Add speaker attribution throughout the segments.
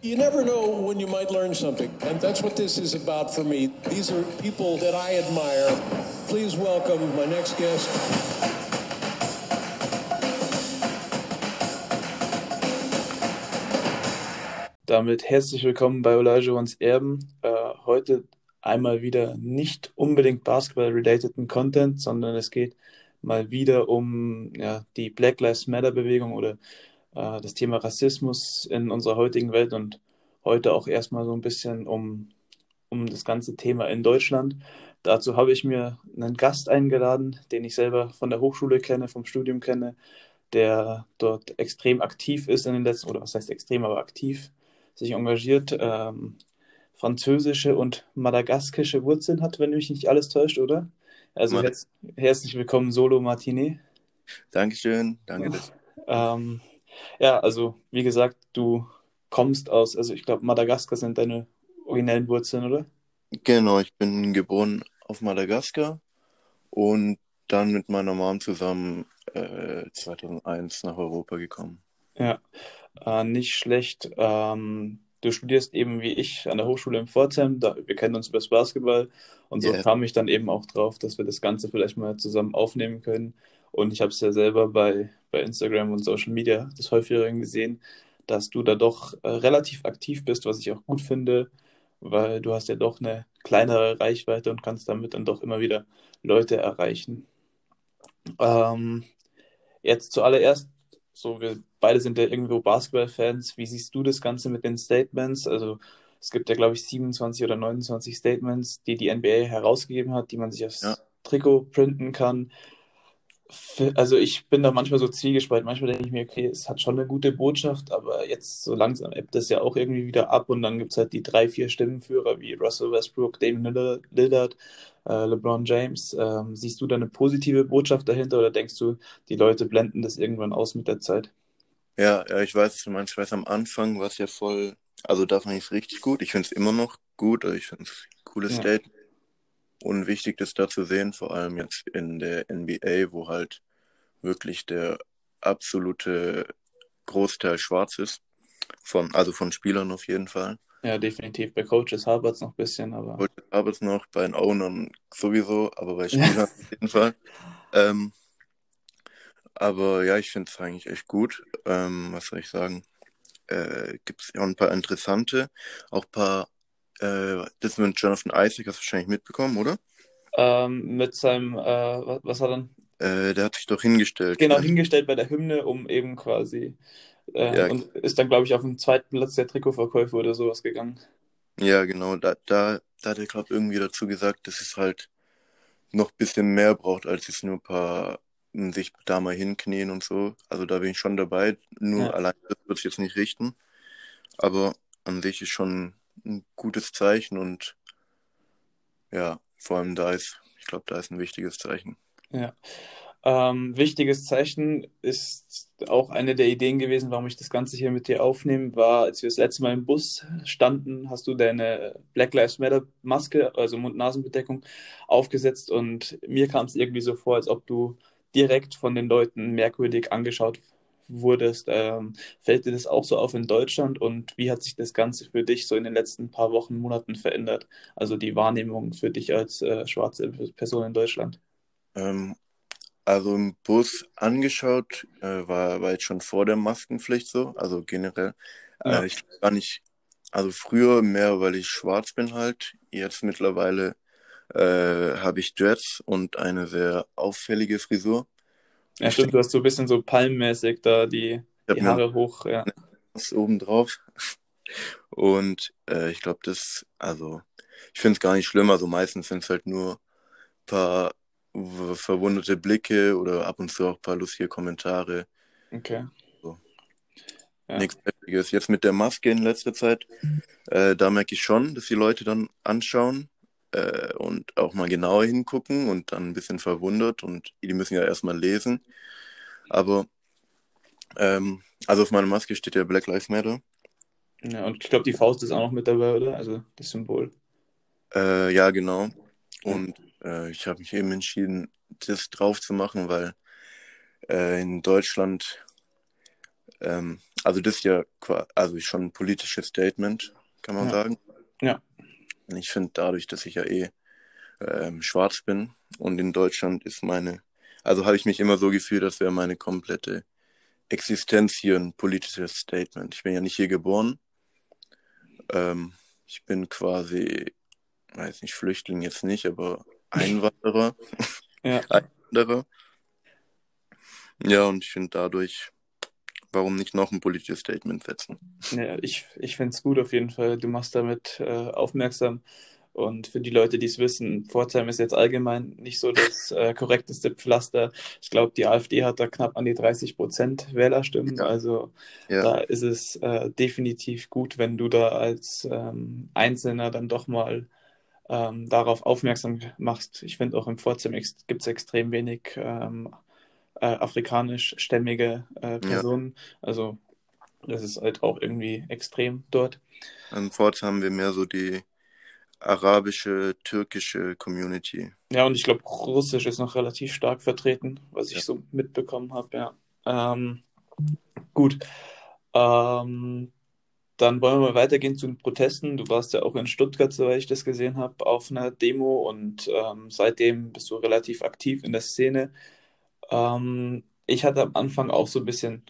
Speaker 1: You never know when you might learn something, and that's what this is about for me. These are people that I admire. Please welcome my next guest.
Speaker 2: Damit herzlich willkommen bei Elijah Ones Erben. Äh, heute einmal wieder nicht unbedingt Basketball-relateden Content, sondern es geht mal wieder um ja, die Black Lives Matter-Bewegung oder äh, das Thema Rassismus in unserer heutigen Welt und heute auch erstmal so ein bisschen um, um das ganze Thema in Deutschland. Dazu habe ich mir einen Gast eingeladen, den ich selber von der Hochschule kenne, vom Studium kenne, der dort extrem aktiv ist in den letzten, oder was heißt extrem, aber aktiv sich engagiert, ähm, französische und madagaskische Wurzeln hat, wenn mich nicht alles täuscht, oder? Also herz herzlich willkommen, Solo Martine.
Speaker 3: Dankeschön, danke.
Speaker 2: Ähm, ja, also wie gesagt, du kommst aus, also ich glaube, Madagaskar sind deine originellen Wurzeln, oder?
Speaker 3: Genau, ich bin geboren auf Madagaskar und dann mit meiner Mom zusammen äh, 2001 nach Europa gekommen.
Speaker 2: Ja, äh, nicht schlecht. Ähm, du studierst eben wie ich an der Hochschule in Pforzheim. Da, wir kennen uns über das Basketball und so yeah. kam ich dann eben auch drauf, dass wir das Ganze vielleicht mal zusammen aufnehmen können. Und ich habe es ja selber bei, bei Instagram und Social Media des häufigeren gesehen, dass du da doch äh, relativ aktiv bist, was ich auch gut finde, weil du hast ja doch eine kleinere Reichweite und kannst damit dann doch immer wieder Leute erreichen. Ähm, jetzt zuallererst, so wir beide sind ja irgendwo Basketball-Fans. Wie siehst du das Ganze mit den Statements? Also es gibt ja, glaube ich, 27 oder 29 Statements, die die NBA herausgegeben hat, die man sich aufs ja. Trikot printen kann also ich bin da manchmal so zwiegespalten. Manchmal denke ich mir, okay, es hat schon eine gute Botschaft, aber jetzt so langsam ebbt das ja auch irgendwie wieder ab und dann gibt es halt die drei, vier Stimmenführer wie Russell Westbrook, Damon Lillard, äh, LeBron James. Ähm, siehst du da eine positive Botschaft dahinter oder denkst du, die Leute blenden das irgendwann aus mit der Zeit?
Speaker 3: Ja, ja ich weiß, du meinst, ich weiß, am Anfang war es ja voll, also da fand ich es richtig gut. Ich finde es immer noch gut, ich finde es ein cooles ja. Statement. Und wichtig das da zu sehen, vor allem jetzt in der NBA, wo halt wirklich der absolute Großteil schwarz ist. Von, also von Spielern auf jeden Fall.
Speaker 2: Ja, definitiv. Bei Coaches Harvards noch ein bisschen, aber.
Speaker 3: Coaches Harvards noch, bei den Ownern sowieso, aber bei Spielern auf jeden Fall. Ähm, aber ja, ich finde es eigentlich echt gut. Ähm, was soll ich sagen? Äh, Gibt es ja ein paar interessante, auch ein paar äh, das mit Jonathan Isaac hast du wahrscheinlich mitbekommen, oder?
Speaker 2: Ähm, mit seinem, äh, was, was hat er dann?
Speaker 3: Äh, der hat sich doch hingestellt.
Speaker 2: Genau, hingestellt bei der Hymne, um eben quasi. Äh, ja. Und ist dann, glaube ich, auf den zweiten Platz der Trikotverkäufe oder sowas gegangen.
Speaker 3: Ja, genau. Da, da, da hat er, glaube irgendwie dazu gesagt, dass es halt noch ein bisschen mehr braucht, als es nur ein paar sich da mal hinknien und so. Also da bin ich schon dabei. Nur ja. allein das wird es jetzt nicht richten. Aber an sich ist schon ein gutes Zeichen und ja, vor allem da ist, ich glaube, da ist ein wichtiges Zeichen.
Speaker 2: Ja. Ähm, wichtiges Zeichen ist auch eine der Ideen gewesen, warum ich das Ganze hier mit dir aufnehme, war, als wir das letzte Mal im Bus standen, hast du deine Black Lives Matter Maske, also Mund-Nasen-Bedeckung, aufgesetzt und mir kam es irgendwie so vor, als ob du direkt von den Leuten merkwürdig angeschaut wurdest. Ähm, fällt dir das auch so auf in Deutschland und wie hat sich das Ganze für dich so in den letzten paar Wochen, Monaten verändert? Also die Wahrnehmung für dich als äh, schwarze Person in Deutschland?
Speaker 3: Ähm, also im Bus angeschaut äh, war, war jetzt schon vor der Maskenpflicht so, also generell. Äh, ja. ich gar nicht, also früher mehr, weil ich schwarz bin halt. Jetzt mittlerweile äh, habe ich Dreads und eine sehr auffällige Frisur.
Speaker 2: Ja, stimmt, du hast so ein bisschen so palmmäßig da die, die Haare hoch, ja.
Speaker 3: Was oben drauf. Und äh, ich glaube, das, also, ich finde es gar nicht schlimm. Also meistens sind es halt nur ein paar verwundete Blicke oder ab und zu auch ein paar lustige Kommentare.
Speaker 2: Okay.
Speaker 3: So. Ja. Nichts Heftiges. Jetzt mit der Maske in letzter Zeit, äh, da merke ich schon, dass die Leute dann anschauen äh, und auch mal genauer hingucken und dann ein bisschen verwundert und die müssen ja erstmal lesen. Aber ähm, also auf meiner Maske steht ja Black Lives Matter.
Speaker 2: Ja, und ich glaube, die Faust ist auch noch mit dabei, oder? Also das Symbol.
Speaker 3: Äh, ja, genau. Und äh, ich habe mich eben entschieden, das drauf zu machen, weil äh, in Deutschland, ähm, also das ist ja also schon ein politisches Statement, kann man
Speaker 2: Ja.
Speaker 3: sagen.
Speaker 2: Ja.
Speaker 3: Ich finde dadurch, dass ich ja eh ähm, schwarz bin und in Deutschland ist meine, also habe ich mich immer so gefühlt, das wäre meine komplette Existenz hier ein politisches Statement. Ich bin ja nicht hier geboren. Ähm, ich bin quasi, weiß nicht, Flüchtling jetzt nicht, aber Einwanderer.
Speaker 2: Ja.
Speaker 3: Einwanderer. Ja, und ich finde dadurch, warum nicht noch ein politisches Statement setzen?
Speaker 2: Ja, ich, ich finde es gut auf jeden Fall. Du machst damit äh, aufmerksam. Und für die Leute, die es wissen, Pforzheim ist jetzt allgemein nicht so das äh, korrekteste Pflaster. Ich glaube, die AfD hat da knapp an die 30 Prozent Wählerstimmen.
Speaker 3: Ja.
Speaker 2: Also
Speaker 3: Ja,
Speaker 2: da ist es äh, definitiv gut, wenn du da als ähm, Einzelner dann doch mal ähm, darauf aufmerksam machst. Ich finde auch im Pforzheim gibt es extrem wenig ähm, äh, afrikanischstämmige äh, Personen. Also das ist halt auch irgendwie extrem dort.
Speaker 3: in Pforzheim haben wir mehr so die arabische, türkische Community.
Speaker 2: Ja, und ich glaube, Russisch ist noch relativ stark vertreten, was ich
Speaker 3: Ja.
Speaker 2: so mitbekommen habe, ja. Ähm, gut. Ähm, dann wollen wir mal weitergehen zu den Protesten. Du warst ja auch in Stuttgart, soweit ich das gesehen habe, auf einer Demo und ähm, seitdem bist du relativ aktiv in der Szene. Ähm, ich hatte am Anfang auch so ein bisschen,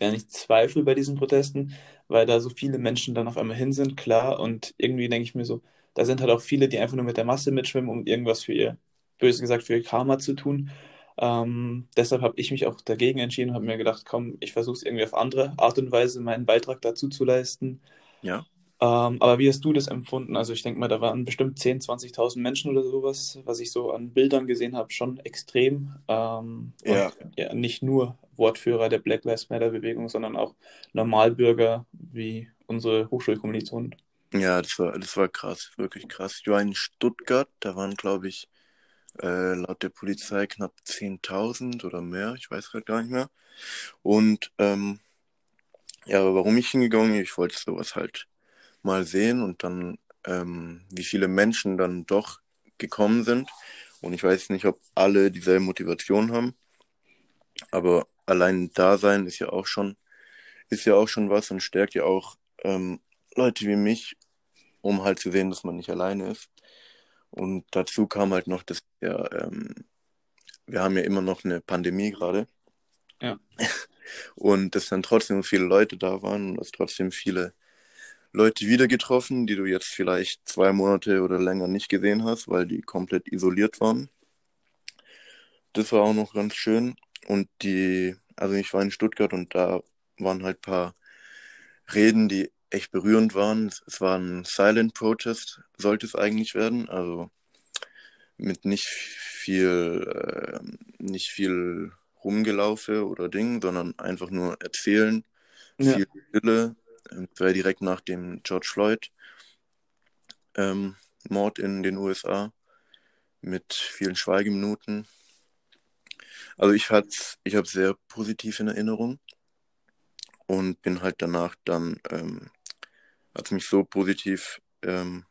Speaker 2: ja nicht Zweifel bei diesen Protesten, weil da so viele Menschen dann auf einmal hin sind, klar. Und irgendwie denke ich mir so, da sind halt auch viele, die einfach nur mit der Masse mitschwimmen, um irgendwas für ihr, böse gesagt, für ihr Karma zu tun. Ähm, deshalb habe ich mich auch dagegen entschieden und habe mir gedacht, komm, ich versuche es irgendwie auf andere Art und Weise, meinen Beitrag dazu zu leisten.
Speaker 3: Ja.
Speaker 2: Ähm, aber wie hast du das empfunden? Also ich denke mal, da waren bestimmt 10.000, 20.000 Menschen oder sowas, was ich so an Bildern gesehen habe, schon extrem. Ähm,
Speaker 3: Ja.
Speaker 2: ja, nicht nur Wortführer der Black Lives Matter Bewegung, sondern auch Normalbürger wie unsere Hochschulkommilitonen.
Speaker 3: Ja, das war, das war krass, wirklich krass. Ich war in Stuttgart, da waren, glaube ich, äh, laut der Polizei knapp 10.000 oder mehr, ich weiß gerade gar nicht mehr. Und ähm, ja, aber warum ich hingegangen bin, ich wollte sowas halt mal sehen und dann, ähm, wie viele Menschen dann doch gekommen sind. Und ich weiß nicht, ob alle dieselbe Motivation haben, aber allein da sein ist ja auch schon, ist ja auch schon was und stärkt ja auch ähm, Leute wie mich, um halt zu sehen, dass man nicht alleine ist. Und dazu kam halt noch, dass ja, ähm, wir haben ja immer noch eine Pandemie gerade.
Speaker 2: Ja.
Speaker 3: Und dass dann trotzdem so viele Leute da waren und dass trotzdem viele Leute wieder getroffen, die du jetzt vielleicht zwei Monate oder länger nicht gesehen hast, weil die komplett isoliert waren. Das war auch noch ganz schön. Und die, also ich war in Stuttgart und da waren halt paar Reden, die echt berührend waren. Es war ein Silent Protest, sollte es eigentlich werden. Also mit nicht viel, äh, nicht viel Rumgelaufe oder Ding, sondern einfach nur erzählen,
Speaker 2: Ja.
Speaker 3: viel Stille. Ähm, Das war direkt nach dem George Floyd ähm, Mord in den USA mit vielen Schweigeminuten. Also ich hat's, ich habe sehr positiv in Erinnerung und bin halt danach dann, ähm, hat mich so positiv ähm,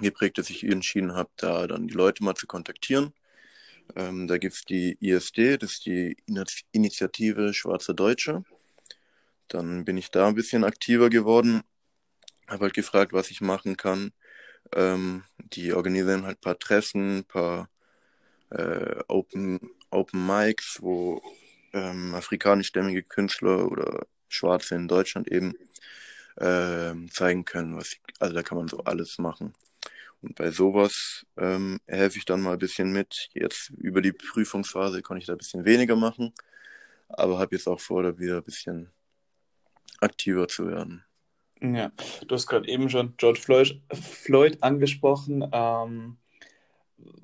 Speaker 3: geprägt, dass ich entschieden habe, da dann die Leute mal zu kontaktieren. Ähm, da gibt's die ISD, das ist die Ini- Initiative Schwarze Deutsche. Dann bin ich da ein bisschen aktiver geworden, habe halt gefragt, was ich machen kann. Ähm, die organisieren halt ein paar Treffen, ein paar äh, Open, Open Mics, wo ähm, afrikanischstämmige Künstler oder Schwarze in Deutschland eben ähm, zeigen können, was ich, also da kann man so alles machen. Und bei sowas ähm, helfe ich dann mal ein bisschen mit. Jetzt über die Prüfungsphase konnte ich da ein bisschen weniger machen, aber habe jetzt auch vor, da wieder ein bisschen aktiver zu werden.
Speaker 2: Ja, du hast gerade eben schon George Floyd, Floyd angesprochen. Ähm,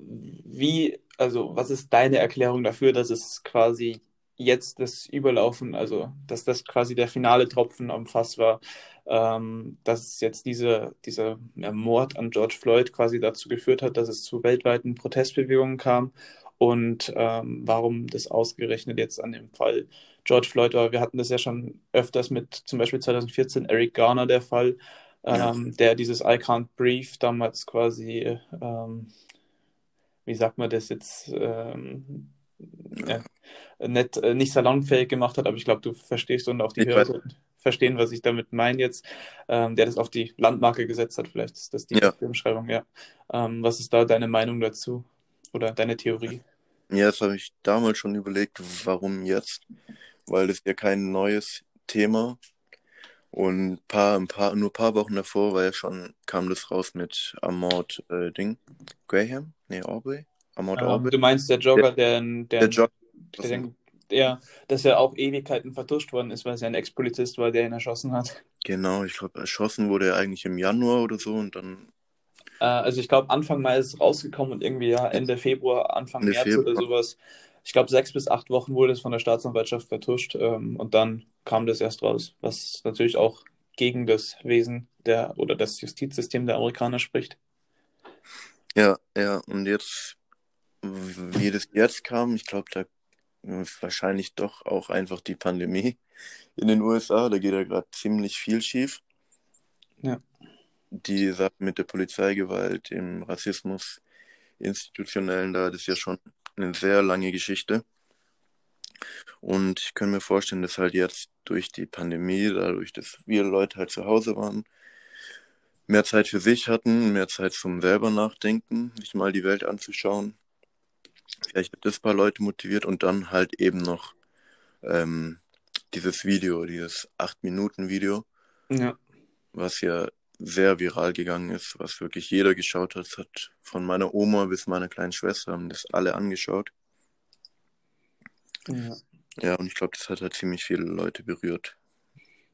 Speaker 2: wie, also was ist deine Erklärung dafür, dass es quasi jetzt das Überlaufen, also dass das quasi der finale Tropfen am Fass war, ähm, dass jetzt diese, dieser ja, Mord an George Floyd quasi dazu geführt hat, dass es zu weltweiten Protestbewegungen kam und ähm, warum das ausgerechnet jetzt an dem Fall George Floyd war. Wir hatten das ja schon öfters mit zum Beispiel 2014 Eric Garner der Fall,
Speaker 3: Ja.
Speaker 2: ähm, der dieses I Can't Breathe damals quasi, ähm, wie sagt man das jetzt, ähm, ja, nicht, äh, nicht salonfähig gemacht hat, aber ich glaube, du verstehst und auch die Hörer verstehen, was ich damit meine jetzt, ähm, der das auf die Landmarke gesetzt hat. Vielleicht ist das die ja. Beschreibung, ja. Ähm, was ist da deine Meinung dazu oder deine Theorie?
Speaker 3: Ja, das habe ich damals schon überlegt, warum jetzt? Weil das ja kein neues Thema und paar, ein paar, nur ein paar Wochen davor war ja schon, kam das raus mit Amort äh, Ding. Graham? Nee, Aubrey?
Speaker 2: Amort ähm, Aubrey. Du meinst der Jogger, der, der, der, Jogger, der, der, dass er auch Ewigkeiten vertuscht worden ist, weil es ja ein Ex-Polizist war, der ihn erschossen hat.
Speaker 3: Genau, ich glaube, erschossen wurde er eigentlich im Januar oder so und dann.
Speaker 2: Äh, also ich glaube, Anfang Mai ist es rausgekommen und irgendwie ja Ende Februar, Anfang Ende März Februar. oder sowas. Ich glaube, sechs bis acht Wochen wurde es von der Staatsanwaltschaft vertuscht ähm, und dann kam das erst raus, was natürlich auch gegen das Wesen der oder das Justizsystem der Amerikaner spricht.
Speaker 3: Ja, ja, und jetzt, wie das jetzt kam, ich glaube, da wahrscheinlich doch auch einfach die Pandemie in den USA. Da geht ja gerade ziemlich viel schief.
Speaker 2: Ja.
Speaker 3: Die Sache mit der Polizeigewalt, dem Rassismus, institutionellen, da das ist ja schon eine sehr lange Geschichte. Und ich kann mir vorstellen, dass halt jetzt durch die Pandemie, dadurch, dass wir Leute halt zu Hause waren, mehr Zeit für sich hatten, mehr Zeit zum selber nachdenken, sich mal die Welt anzuschauen, Vielleicht hat das ein paar Leute motiviert und dann halt eben noch ähm, dieses Video, dieses 8-Minuten-Video,
Speaker 2: ja.
Speaker 3: was ja sehr viral gegangen ist, was wirklich jeder geschaut hat. hat von meiner Oma bis meiner kleinen Schwester haben das alle angeschaut.
Speaker 2: Ja,
Speaker 3: ja und ich glaube, das hat halt ziemlich viele Leute berührt.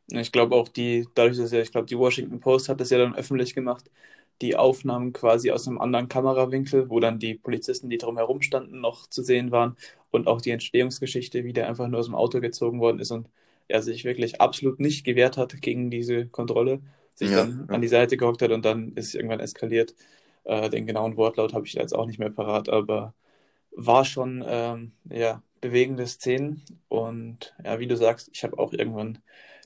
Speaker 2: Ich glaube auch die, dadurch, dass ja, ich glaube, die Washington Post hat das ja dann öffentlich gemacht, die Aufnahmen quasi aus einem anderen Kamerawinkel, wo dann die Polizisten, die drumherum standen, noch zu sehen waren und auch die Entstehungsgeschichte, wie der einfach nur aus dem Auto gezogen worden ist und er sich wirklich absolut nicht gewehrt hat gegen diese Kontrolle, sich ja, dann ja. an die Seite gehockt hat und dann ist es irgendwann eskaliert. Äh, den genauen Wortlaut habe ich jetzt auch nicht mehr parat, aber war schon ähm, ja, bewegende Szenen und ja, wie du sagst, ich habe auch irgendwann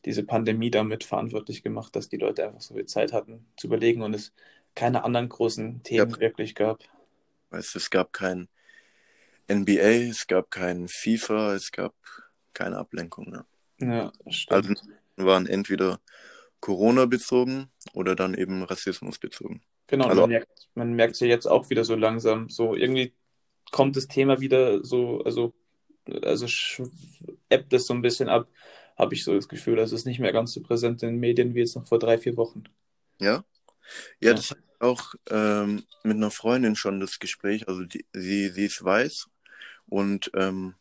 Speaker 2: diese Pandemie damit verantwortlich gemacht, dass die Leute einfach so viel Zeit hatten zu überlegen und es keine anderen großen Themen ja. wirklich gab.
Speaker 3: Weißt, es gab kein NBA, es gab kein FIFA, es gab keine Ablenkung.
Speaker 2: Ne? Ja, stimmt. Also
Speaker 3: waren entweder Corona bezogen oder dann eben Rassismus bezogen.
Speaker 2: Genau, also, man merkt, man merkt ja jetzt auch wieder so langsam, so irgendwie kommt das Thema wieder so, also, also ebbt es so ein bisschen ab, habe ich so das Gefühl. Also es ist nicht mehr ganz so präsent in den Medien wie jetzt noch vor drei, vier Wochen.
Speaker 3: Ja? Ja, das hatte ich auch ähm, mit einer Freundin schon das Gespräch. Also die, sie, sie ist weiß und ähm,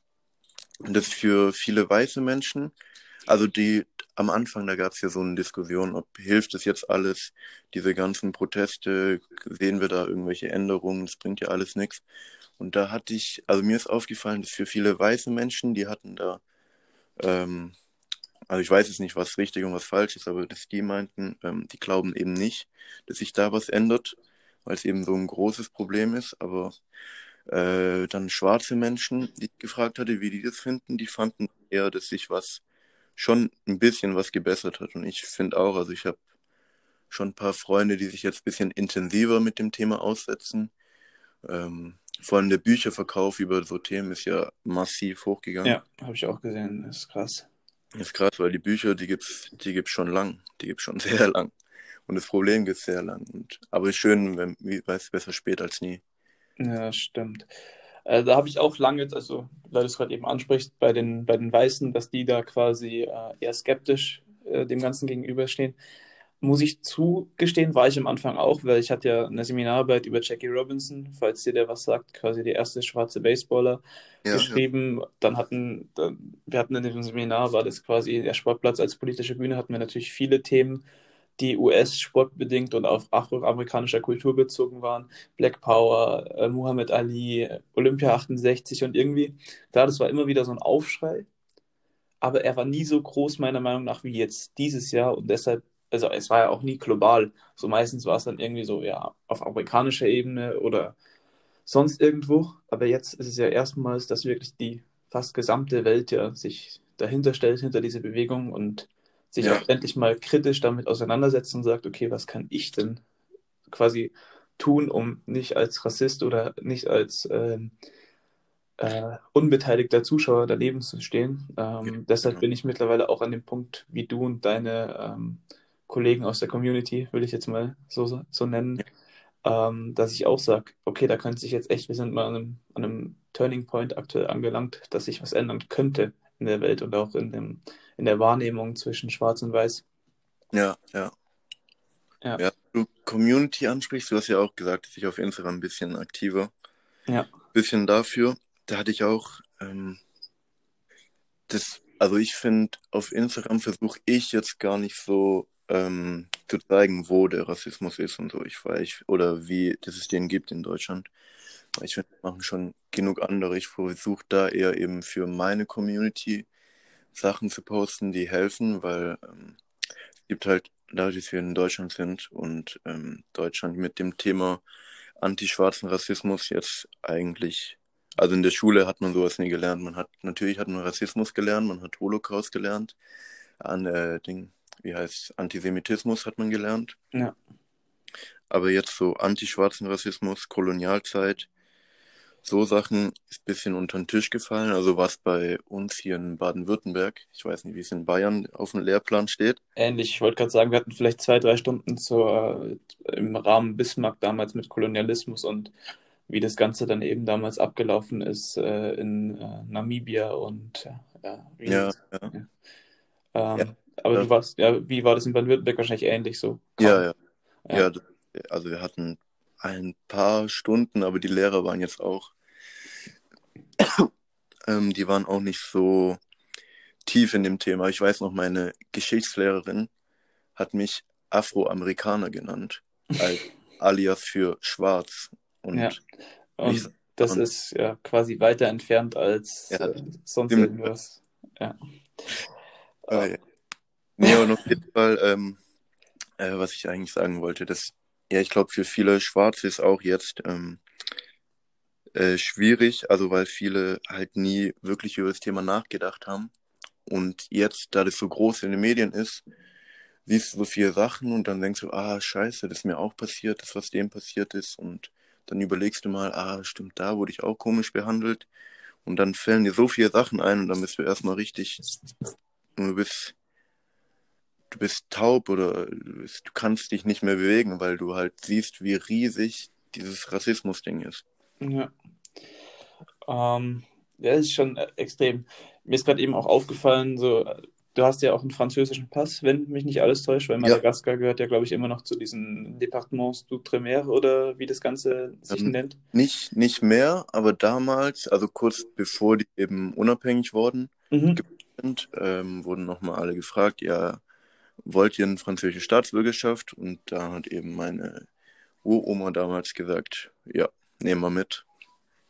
Speaker 3: das für viele weiße Menschen, also die am Anfang, da gab es ja so eine Diskussion, ob hilft es jetzt alles, diese ganzen Proteste, sehen wir da irgendwelche Änderungen, das bringt ja alles nichts. Und da hatte ich, also mir ist aufgefallen, dass für viele weiße Menschen, die hatten da ähm, also ich weiß jetzt nicht, was richtig und was falsch ist, aber dass die meinten, ähm, die glauben eben nicht, dass sich da was ändert, weil es eben so ein großes Problem ist. Aber äh, dann schwarze Menschen, die ich gefragt hatte, wie die das finden, die fanden eher, dass sich was schon ein bisschen was gebessert hat. Und ich finde auch, also ich habe schon ein paar Freunde, die sich jetzt ein bisschen intensiver mit dem Thema aussetzen. Ähm, vor allem der Bücherverkauf über so Themen ist ja massiv hochgegangen.
Speaker 2: Ja, habe ich auch gesehen. Das ist krass.
Speaker 3: Das ist krass, weil die Bücher, die gibt's, die gibt's schon lang. Die gibt's schon sehr lang. Und das Problem gibt's sehr lang. Und, aber ist schön, wenn, weiß, besser spät als nie.
Speaker 2: Ja, stimmt. Äh, da habe ich auch lange, also weil du es gerade eben ansprichst, bei den, bei den Weißen, dass die da quasi äh, eher skeptisch äh, dem Ganzen gegenüberstehen muss ich zugestehen, war ich am Anfang auch, weil ich hatte ja eine Seminararbeit über Jackie Robinson, falls dir der was sagt, quasi die erste schwarze Baseballer ja, geschrieben. Ja. Dann hatten, dann, wir hatten in dem Seminar, war das quasi der Sportplatz als politische Bühne, hatten wir natürlich viele Themen, die US-sportbedingt und auf afroamerikanischer Kultur bezogen waren. Black Power, äh, Muhammad Ali, Olympia 68 und irgendwie, klar, das war immer wieder so ein Aufschrei, aber er war nie so groß, meiner Meinung nach, wie jetzt dieses Jahr und deshalb also es war ja auch nie global. So meistens war es dann irgendwie so, ja, auf amerikanischer Ebene oder sonst irgendwo. Aber jetzt ist es ja erstmals, dass wirklich die fast gesamte Welt ja sich dahinter stellt, hinter diese Bewegung und sich ja. auch endlich mal kritisch damit auseinandersetzt und sagt, okay, was kann ich denn quasi tun, um nicht als Rassist oder nicht als ähm, äh, unbeteiligter Zuschauer daneben zu stehen. Ähm, ja, deshalb genau. bin ich mittlerweile auch an dem Punkt, wie du und deine ähm, Kollegen aus der Community, will ich jetzt mal so, so nennen, ja. ähm, dass ich auch sage, okay, da könnte sich jetzt echt, wir sind mal an einem, an einem Turning Point aktuell angelangt, dass sich was ändern könnte in der Welt und auch in, dem, in der Wahrnehmung zwischen Schwarz und Weiß.
Speaker 3: Ja, ja. Ja. ja du Community ansprichst, du hast ja auch gesagt, dass ich auf Instagram ein bisschen aktiver. Ja. Bisschen dafür. Da hatte ich auch ähm, das, also ich finde, auf Instagram versuche ich jetzt gar nicht so ähm, zu zeigen, wo der Rassismus ist und so. Ich weiß, oder wie dass es den gibt in Deutschland. Ich finde, machen schon genug andere. Ich versuche da eher eben für meine Community Sachen zu posten, die helfen, weil ähm, es gibt halt, dadurch, dass wir in Deutschland sind und ähm, Deutschland mit dem Thema anti-schwarzen Rassismus jetzt eigentlich, also in der Schule hat man sowas nie gelernt. Man hat, natürlich hat man Rassismus gelernt, man hat Holocaust gelernt, an äh, Ding, wie heißt Antisemitismus hat man gelernt. Ja. Aber jetzt so anti-schwarzen Rassismus, Kolonialzeit, so Sachen ist ein bisschen unter den Tisch gefallen. Also was bei uns hier in Baden-Württemberg, ich weiß nicht, wie es in Bayern auf dem Lehrplan steht.
Speaker 2: Ähnlich, ich wollte gerade sagen, wir hatten vielleicht zwei, drei Stunden zur, äh, im Rahmen Bismarck damals mit Kolonialismus und wie das Ganze dann eben damals abgelaufen ist äh, in äh, Namibia und ja, ja, ja. Ähm, ja. Aber du warst, ja, wie war das in Baden-Württemberg wahrscheinlich ähnlich so?
Speaker 3: Ja, ja, ja. also wir hatten ein paar Stunden, aber die Lehrer waren jetzt auch, ähm, die waren auch nicht so tief in dem Thema. Ich weiß noch, meine Geschichtslehrerin hat mich Afroamerikaner genannt, als alias für schwarz.
Speaker 2: Und, ja. und ich, das und, ist ja quasi weiter entfernt als ja, äh, sonst irgendwas. Ja.
Speaker 3: Äh. Nee, und auf jeden Fall, ähm, äh, was ich eigentlich sagen wollte, dass ja, ich glaube, für viele Schwarze ist auch jetzt ähm, äh, schwierig, also weil viele halt nie wirklich über das Thema nachgedacht haben. Und jetzt, da das so groß in den Medien ist, siehst du so viele Sachen und dann denkst du, ah, scheiße, das ist mir auch passiert, das, was dem passiert ist. Und dann überlegst du mal, ah, stimmt, da wurde ich auch komisch behandelt. Und dann fällen dir so viele Sachen ein und dann bist du erstmal richtig, du bist du bist taub oder du, bist, du kannst dich nicht mehr bewegen, weil du halt siehst, wie riesig dieses Rassismus-Ding ist.
Speaker 2: Ja. Ähm, ja, ist schon extrem. Mir ist gerade eben auch aufgefallen, so, du hast ja auch einen französischen Pass, wenn mich nicht alles täuscht, weil Madagaskar ja. gehört ja, glaube ich, immer noch zu diesen Departements d'Outre-mer oder wie das Ganze sich ähm, nennt.
Speaker 3: Nicht, nicht mehr, aber damals, also kurz bevor die eben unabhängig wurden, mhm. ähm, wurden nochmal alle gefragt, ja, wollt ihr eine französische Staatsbürgerschaft? Und da hat eben meine Uroma damals gesagt, ja, nehmen wir mit.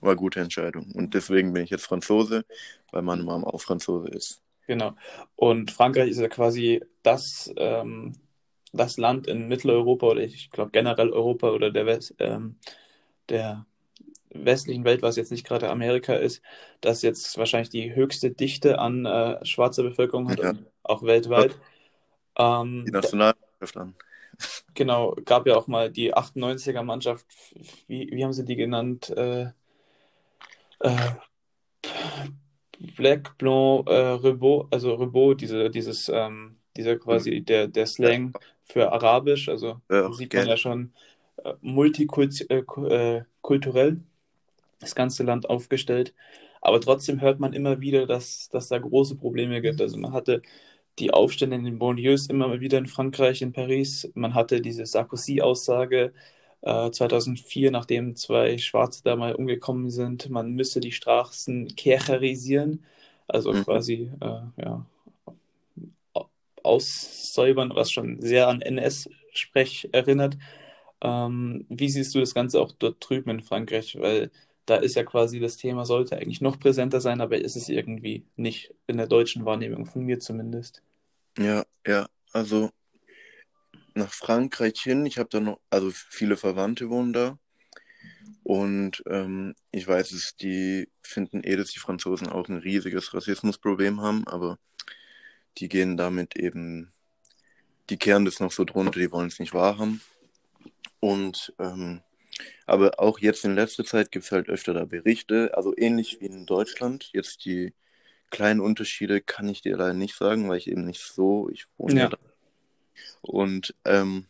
Speaker 3: War eine gute Entscheidung. Und deswegen bin ich jetzt Franzose, weil meine Mama auch Franzose ist.
Speaker 2: Genau. Und Frankreich ist ja quasi das, ähm, das Land in Mitteleuropa oder ich glaube generell Europa oder der, West, ähm, der westlichen Welt, was jetzt nicht gerade Amerika ist, das jetzt wahrscheinlich die höchste Dichte an äh, schwarzer Bevölkerung hat ja. auch weltweit. Ähm, die Nationalmannschaft an. Genau, gab ja auch mal die 98er Mannschaft, wie, wie haben sie die genannt? Äh, äh, Black, Blanc, äh, Rebot, also Rebot, diese, dieses, ähm, dieser quasi der, der Slang für Arabisch, also ja, sieht man ja schon äh, multikulturell äh, das ganze Land aufgestellt. Aber trotzdem hört man immer wieder, dass, dass da große Probleme gibt. Also man hatte die Aufstände in den Banlieues immer mal wieder in Frankreich, in Paris. Man hatte diese Sarkozy-Aussage äh, 2004, nachdem zwei Schwarze da mal umgekommen sind, man müsse die Straßen kercherisieren, also mhm. quasi äh, ja, aussäubern, was schon sehr an NS-Sprech erinnert. Ähm, wie siehst du das Ganze auch dort drüben in Frankreich? Weil da ist ja quasi das Thema, sollte eigentlich noch präsenter sein, aber ist es irgendwie nicht in der deutschen Wahrnehmung, von mir zumindest.
Speaker 3: Ja, ja, also nach Frankreich hin, ich habe da noch, also viele Verwandte wohnen da und ähm, ich weiß es, die finden eh, dass die Franzosen auch ein riesiges Rassismusproblem haben, aber die gehen damit eben, die kehren das noch so drunter, die wollen es nicht wahrhaben. Und ähm, Aber auch jetzt in letzter Zeit gibt es halt öfter da Berichte, also ähnlich wie in Deutschland. Jetzt die kleinen Unterschiede kann ich dir leider nicht sagen, weil ich eben nicht so, ich wohne ja da. Und ähm,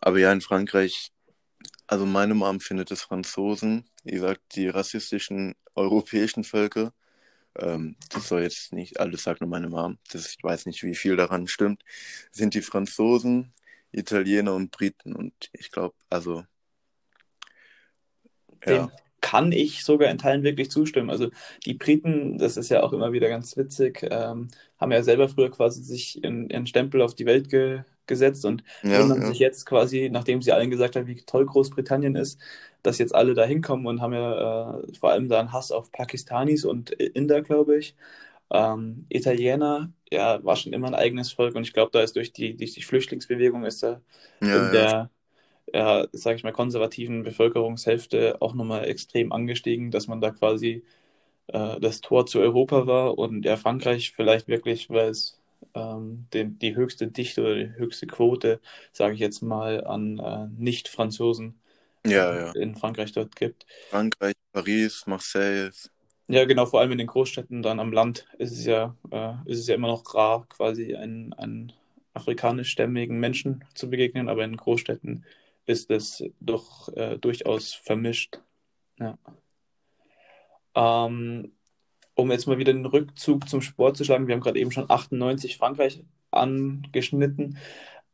Speaker 3: aber ja, in Frankreich, also meine Mom findet es Franzosen, wie gesagt, die rassistischen europäischen Völker. Ähm, das soll jetzt nicht, alles sagt nur meine Mom, das, ich weiß nicht, wie viel daran stimmt, sind die Franzosen, Italiener und Briten. Und ich glaube, also.
Speaker 2: Ja. Dem kann ich sogar in Teilen wirklich zustimmen. Also die Briten, das ist ja auch immer wieder ganz witzig, ähm, haben ja selber früher quasi sich ihren Stempel auf die Welt ge gesetzt und ja, wundern ja. sich jetzt quasi, nachdem sie allen gesagt haben, wie toll Großbritannien ist, dass jetzt alle da hinkommen und haben ja äh, vor allem da einen Hass auf Pakistanis und Inder, glaube ich. Ähm, Italiener, ja, war schon immer ein eigenes Volk und ich glaube, da ist durch die, durch die Flüchtlingsbewegung ist da ja, in der, ja, sage ich mal, konservativen Bevölkerungshälfte auch nochmal extrem angestiegen, dass man da quasi äh, das Tor zu Europa war und ja, Frankreich vielleicht wirklich, weil es ähm, den, die höchste Dichte oder die höchste Quote, sage ich jetzt mal, an äh, Nicht-Franzosen
Speaker 3: ja, ja.
Speaker 2: in Frankreich dort gibt.
Speaker 3: Frankreich, Paris, Marseille.
Speaker 2: Ja, genau, vor allem in den Großstädten, dann am Land ist es ja, äh, ist es ja immer noch rar, quasi einen, einen afrikanischstämmigen Menschen zu begegnen, aber in Großstädten ist es doch äh, durchaus vermischt. Ja. Ähm, um jetzt mal wieder den Rückzug zum Sport zu schlagen, wir haben gerade eben schon 98 Frankreich angeschnitten.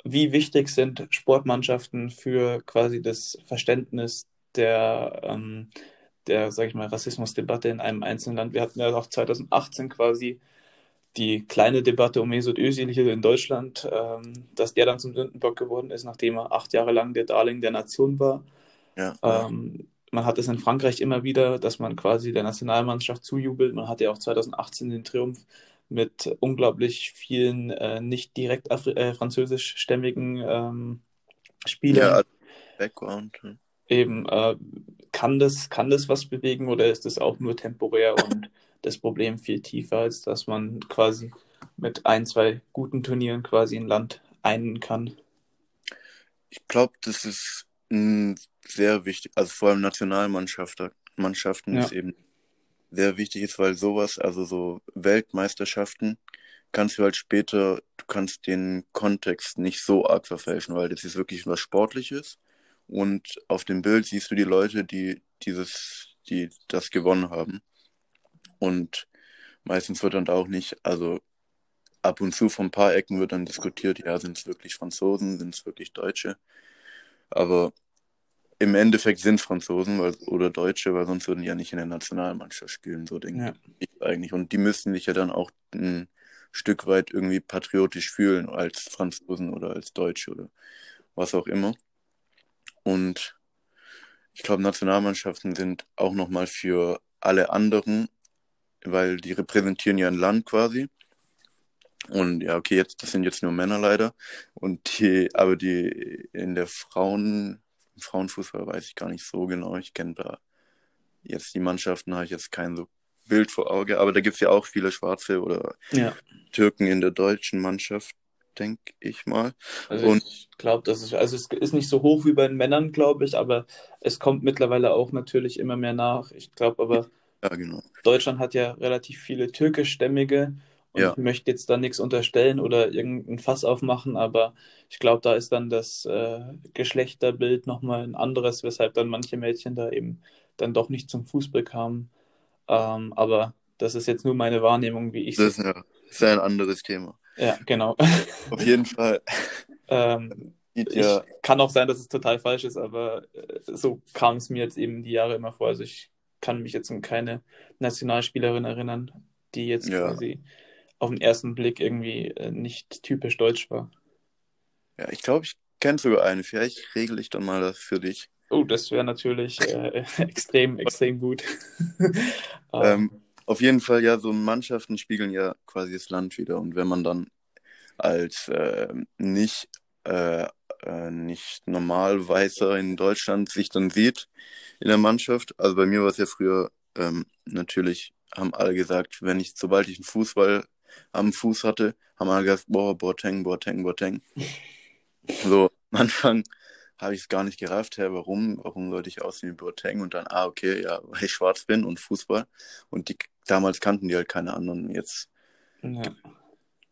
Speaker 2: Wie wichtig sind Sportmannschaften für quasi das Verständnis der, ähm, der sage ich mal, Rassismusdebatte in einem einzelnen Land? Wir hatten ja auch 2018 quasi die kleine Debatte um Mesut Özil hier in Deutschland, ähm, dass der dann zum Sündenbock geworden ist, nachdem er acht Jahre lang der Darling der Nation war.
Speaker 3: Ja.
Speaker 2: Ähm, man hat es in Frankreich immer wieder, dass man quasi der Nationalmannschaft zujubelt. Man hatte ja auch 2018 den Triumph mit unglaublich vielen äh, nicht direkt äh, französischstämmigen ähm, Spielern. Ja,
Speaker 3: Background. Ja.
Speaker 2: Eben, äh, kann, das, kann das was bewegen oder ist das auch nur temporär und das Problem viel tiefer, als dass man quasi mit ein, zwei guten Turnieren quasi ein Land einen kann?
Speaker 3: Ich glaube, das ist ein sehr wichtig, also vor allem Nationalmannschaften Mannschaften ja. ist eben sehr wichtig ist, weil sowas, also so Weltmeisterschaften, kannst du halt später, du kannst den Kontext nicht so arg verfälschen, weil das ist wirklich was Sportliches und auf dem Bild siehst du die Leute, die dieses, die das gewonnen haben und meistens wird dann auch nicht, also ab und zu von ein paar Ecken wird dann diskutiert, ja, sind es wirklich Franzosen, sind es wirklich Deutsche, aber im Endeffekt sind Franzosen weil, oder Deutsche, weil sonst würden die ja nicht in der Nationalmannschaft spielen, so denke ja. ich eigentlich. Und die müssten sich ja dann auch ein Stück weit irgendwie patriotisch fühlen als Franzosen oder als Deutsche oder was auch immer. Und ich glaube, Nationalmannschaften sind auch nochmal für alle anderen, weil die repräsentieren ja ein Land quasi. Und ja, okay, jetzt, das sind jetzt nur Männer leider. Und die, aber die in der Frauen, Frauenfußball weiß ich gar nicht so genau. Ich kenne da jetzt die Mannschaften, habe ich jetzt kein so Bild vor Auge, aber da gibt es ja auch viele Schwarze oder
Speaker 2: ja.
Speaker 3: Türken in der deutschen Mannschaft, denke ich mal.
Speaker 2: Also Und ich glaube, das ist, also es ist nicht so hoch wie bei den Männern, glaube ich, aber es kommt mittlerweile auch natürlich immer mehr nach. Ich glaube aber,
Speaker 3: ja, genau.
Speaker 2: Deutschland hat ja relativ viele türkischstämmige und ja. ich möchte jetzt da nichts unterstellen oder irgendein Fass aufmachen, aber ich glaube, da ist dann das äh, Geschlechterbild nochmal ein anderes, weshalb dann manche Mädchen da eben dann doch nicht zum Fußball kamen. Ähm, aber das ist jetzt nur meine Wahrnehmung, wie ich
Speaker 3: es. Das ist, ja, ist ein anderes Thema.
Speaker 2: Ja, genau.
Speaker 3: Auf jeden Fall.
Speaker 2: ähm, ja. Kann auch sein, dass es total falsch ist, aber äh, so kam es mir jetzt eben die Jahre immer vor. Also ich kann mich jetzt um keine Nationalspielerin erinnern, die jetzt ja. quasi auf den ersten Blick irgendwie äh, nicht typisch deutsch war.
Speaker 3: Ja, ich glaube, ich kenne sogar eine. Vielleicht regle ich dann mal das für dich.
Speaker 2: Oh, das wäre natürlich äh, extrem, extrem gut.
Speaker 3: ähm, auf jeden Fall, ja, so Mannschaften spiegeln ja quasi das Land wieder. Und wenn man dann als äh, nicht, äh, äh, nicht normal Weißer in Deutschland sich dann sieht in der Mannschaft, also bei mir war es ja früher ähm, natürlich, haben alle gesagt, wenn ich, sobald ich einen Fußball am Fuß hatte, haben alle gesagt, boah, Boateng, Boateng, Boateng. so, am Anfang habe ich es gar nicht gerafft, hey, warum, warum sollte ich aussehen wie Boateng und dann, ah, okay, ja, weil ich schwarz bin und Fußball. Und die damals kannten die halt keine anderen. Jetzt ja.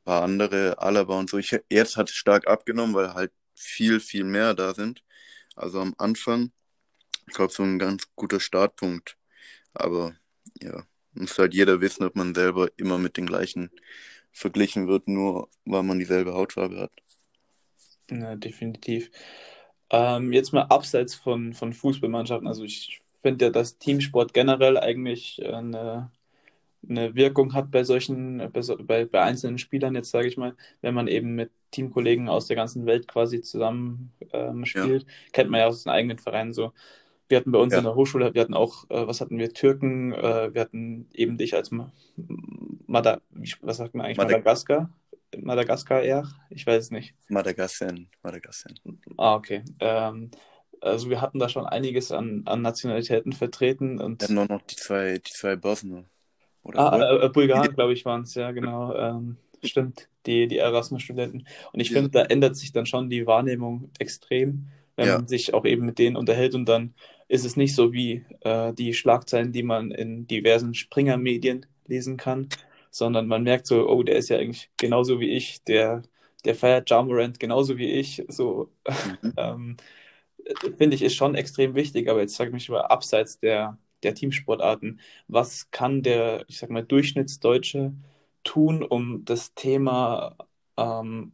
Speaker 3: paar andere, Alaba und so. Ich, jetzt hat es stark abgenommen, weil halt viel, viel mehr da sind. Also am Anfang, ich glaube, so ein ganz guter Startpunkt. Aber ja, muss halt jeder wissen, ob man selber immer mit den gleichen verglichen wird, nur weil man dieselbe Hautfarbe hat.
Speaker 2: Ja, definitiv. Ähm, jetzt mal abseits von, von Fußballmannschaften. Also ich finde ja, dass Teamsport generell eigentlich eine, eine Wirkung hat bei solchen, bei, bei einzelnen Spielern, jetzt sage ich mal, wenn man eben mit Teamkollegen aus der ganzen Welt quasi zusammen ähm, spielt. Ja. Kennt man ja aus den eigenen Vereinen so. Wir hatten bei uns ja. in der Hochschule, wir hatten auch, äh, was hatten wir, Türken, äh, wir hatten eben dich als Mada, was sagt man eigentlich, Madag Madagaskar? Madagaskar eher? Ich weiß es nicht.
Speaker 3: Madagaskar, Madagaskar.
Speaker 2: Ah, okay. Ähm, also wir hatten da schon einiges an, an Nationalitäten vertreten. Und...
Speaker 3: Wir hatten noch die zwei, die zwei Bossen.
Speaker 2: Oder ah, äh, äh Bulgaren, glaube ich, waren es, ja, genau. Ähm, stimmt, die, die Erasmus-Studenten. Und ich ja. finde, da ändert sich dann schon die Wahrnehmung extrem, wenn ja. man sich auch eben mit denen unterhält und dann ist es nicht so wie äh, die Schlagzeilen, die man in diversen Springer-Medien lesen kann, sondern man merkt so, oh, der ist ja eigentlich genauso wie ich, der, der feiert Jamorant genauso wie ich. So mhm. ähm, finde ich ist schon extrem wichtig, aber jetzt sage ich mal abseits der, der Teamsportarten, was kann der, ich sag mal, Durchschnittsdeutsche tun, um das Thema ähm,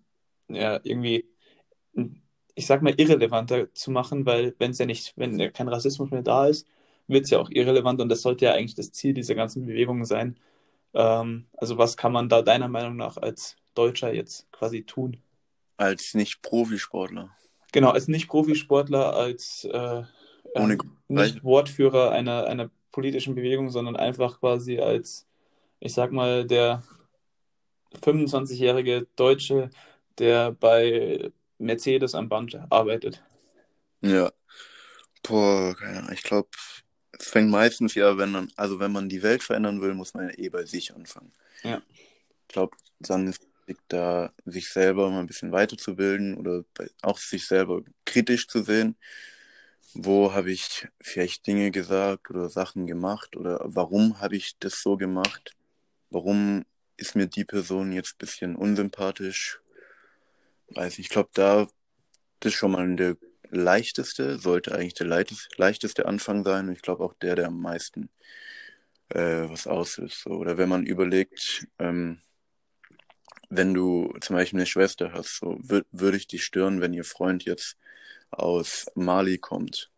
Speaker 2: ja, irgendwie ich sag mal, irrelevanter zu machen, weil wenn es ja nicht, wenn ja kein Rassismus mehr da ist, wird es ja auch irrelevant und das sollte ja eigentlich das Ziel dieser ganzen Bewegung sein. Ähm, also was kann man da deiner Meinung nach als Deutscher jetzt quasi tun?
Speaker 3: Als Nicht-Profisportler.
Speaker 2: Genau, als Nicht-Profisportler, als äh, äh, nicht Wortführer einer, einer politischen Bewegung, sondern einfach quasi als, ich sag mal, der 25-jährige Deutsche, der bei Mercedes am Band arbeitet.
Speaker 3: Ja. Boah, keine Ahnung. Ich glaube, es fängt meistens ja, wenn man, also wenn man die Welt verändern will, muss man ja eh bei sich anfangen.
Speaker 2: Ja.
Speaker 3: Ich glaube, dann ist da, sich selber mal ein bisschen weiterzubilden oder auch sich selber kritisch zu sehen. Wo habe ich vielleicht Dinge gesagt oder Sachen gemacht oder warum habe ich das so gemacht? Warum ist mir die Person jetzt ein bisschen unsympathisch? weiß ich glaube, da das ist schon mal der leichteste, sollte eigentlich der leichteste Anfang sein. Und ich glaube auch der, der am meisten äh, was auslöst. So. Oder wenn man überlegt, ähm, wenn du zum Beispiel eine Schwester hast, so würde würd ich dich stören, wenn ihr Freund jetzt aus Mali kommt.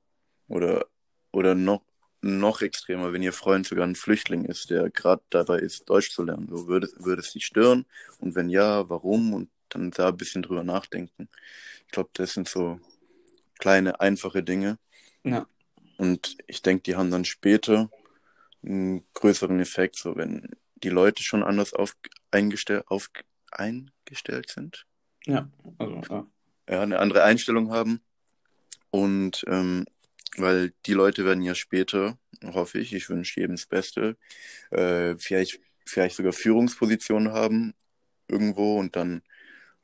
Speaker 3: Oder, oder noch, noch extremer, wenn ihr Freund sogar ein Flüchtling ist, der gerade dabei ist, Deutsch zu lernen. So würde, würde es dich stören? Und wenn ja, warum? Und dann da ein bisschen drüber nachdenken. Ich glaube, das sind so kleine, einfache Dinge.
Speaker 2: Ja.
Speaker 3: Und ich denke, die haben dann später einen größeren Effekt, so wenn die Leute schon anders auf, eingestell, auf, eingestellt sind.
Speaker 2: Ja, also, ja.
Speaker 3: ja, eine andere Einstellung haben. Und ähm, weil die Leute werden ja später, hoffe ich, ich wünsche jedem das Beste, äh, vielleicht, vielleicht sogar Führungspositionen haben irgendwo und dann